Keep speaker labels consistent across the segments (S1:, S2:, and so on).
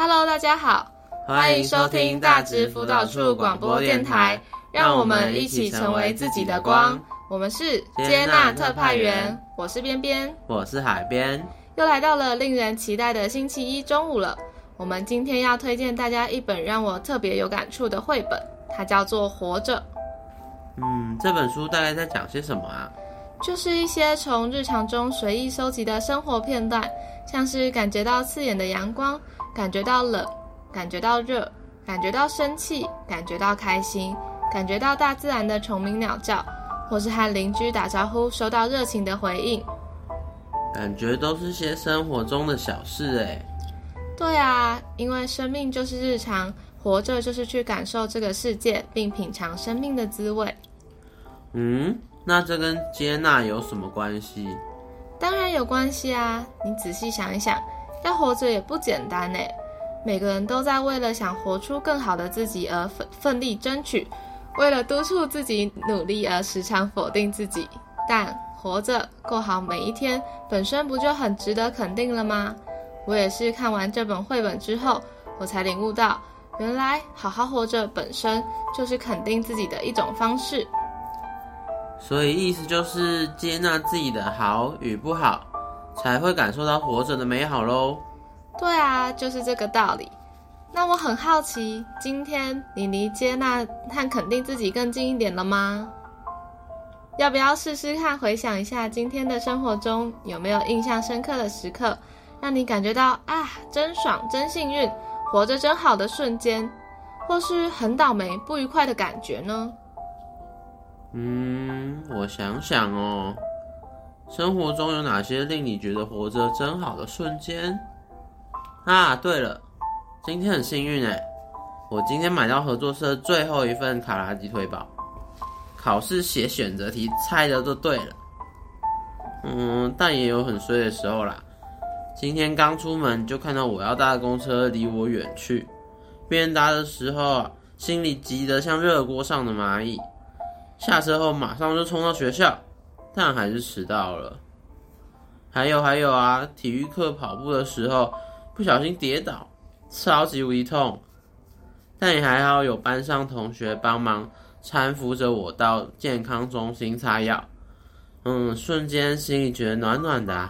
S1: Hello，大家好，欢迎收听大直辅导处广播电台，让我们一起成为自己的光。我们是接纳特派员，我是边边，
S2: 我是海边，
S1: 又来到了令人期待的星期一中午了。我们今天要推荐大家一本让我特别有感触的绘本，它叫做《活着》。
S2: 嗯，这本书大概在讲些什么啊？
S1: 就是一些从日常中随意收集的生活片段，像是感觉到刺眼的阳光，感觉到冷，感觉到热，感觉到生气，感觉到开心，感觉到大自然的虫鸣鸟叫。或是和邻居打招呼，收到热情的回应，
S2: 感觉都是些生活中的小事哎。
S1: 对啊，因为生命就是日常，活着就是去感受这个世界，并品尝生命的滋味。
S2: 嗯，那这跟接纳有什么关系？
S1: 当然有关系啊！你仔细想一想，要活着也不简单呢。每个人都在为了想活出更好的自己而奋奋力争取。为了督促自己努力而时常否定自己，但活着过好每一天本身不就很值得肯定了吗？我也是看完这本绘本之后，我才领悟到，原来好好活着本身就是肯定自己的一种方式。
S2: 所以意思就是接纳自己的好与不好，才会感受到活着的美好喽。
S1: 对啊，就是这个道理。那我很好奇，今天你离接纳和肯定自己更近一点了吗？要不要试试看，回想一下今天的生活中有没有印象深刻的时刻，让你感觉到啊，真爽，真幸运，活着真好的瞬间，或是很倒霉、不愉快的感觉呢？
S2: 嗯，我想想哦，生活中有哪些令你觉得活着真好的瞬间？啊，对了。今天很幸运哎，我今天买到合作社最后一份卡拉鸡腿堡，考试写选择题猜的都对了。嗯，但也有很衰的时候啦。今天刚出门就看到我要搭的公车离我远去，边搭的时候啊，心里急得像热锅上的蚂蚁。下车后马上就冲到学校，但还是迟到了。还有还有啊，体育课跑步的时候不小心跌倒。超级无敌痛，但也还好有班上同学帮忙搀扶着我到健康中心擦药，嗯，瞬间心里觉得暖暖的。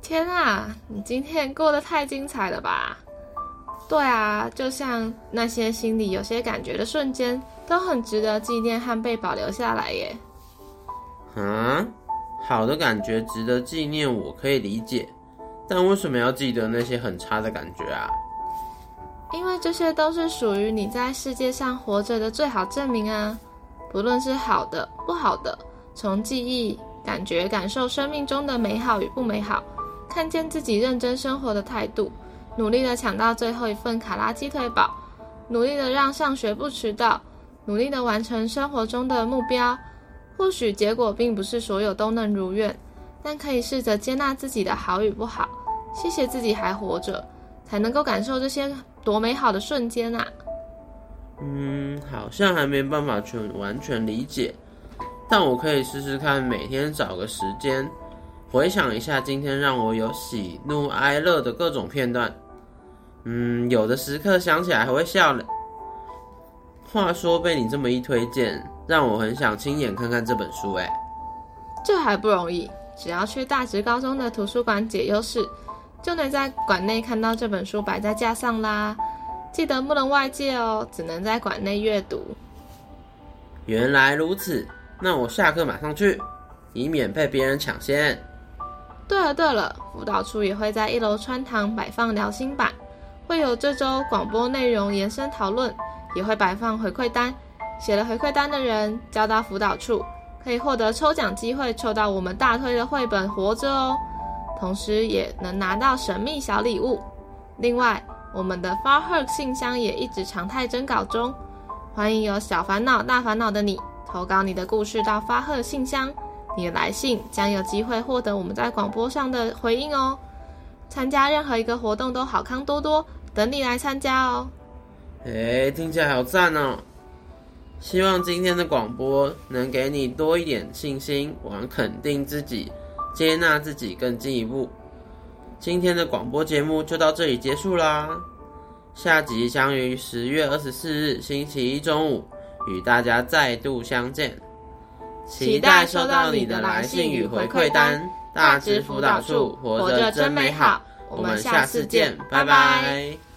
S1: 天啊，你今天过得太精彩了吧？对啊，就像那些心里有些感觉的瞬间，都很值得纪念和被保留下来耶。
S2: 嗯，好的感觉值得纪念，我可以理解，但为什么要记得那些很差的感觉啊？
S1: 因为这些都是属于你在世界上活着的最好证明啊！不论是好的、不好的，从记忆、感觉、感受生命中的美好与不美好，看见自己认真生活的态度，努力的抢到最后一份卡拉鸡腿堡，努力的让上学不迟到，努力的完成生活中的目标。或许结果并不是所有都能如愿，但可以试着接纳自己的好与不好，谢谢自己还活着，才能够感受这些。多美好的瞬间啊！
S2: 嗯，好像还没办法全完全理解，但我可以试试看，每天找个时间回想一下今天让我有喜怒哀乐的各种片段。嗯，有的时刻想起来还会笑呢。话说被你这么一推荐，让我很想亲眼看看这本书。哎，
S1: 这还不容易，只要去大直高中的图书馆解忧室。就能在馆内看到这本书摆在架上啦，记得不能外借哦，只能在馆内阅读。
S2: 原来如此，那我下课马上去，以免被别人抢先。
S1: 对了对了，辅导处也会在一楼穿堂摆放聊心板，会有这周广播内容延伸讨论，也会摆放回馈单，写了回馈单的人交到辅导处，可以获得抽奖机会，抽到我们大推的绘本《活着》哦。同时也能拿到神秘小礼物。另外，我们的发贺信箱也一直常态征稿中，欢迎有小烦恼、大烦恼的你投稿你的故事到发贺信箱，你的来信将有机会获得我们在广播上的回应哦。参加任何一个活动都好康多多，等你来参加哦。
S2: 诶，听起来好赞哦！希望今天的广播能给你多一点信心，往肯定自己。接纳自己更进一步。今天的广播节目就到这里结束啦。下集将于十月二十四日星期一中午与大家再度相见，
S1: 期待收到你的来信与回馈单。大直辅导处，活着真美好。我们下次见，拜拜。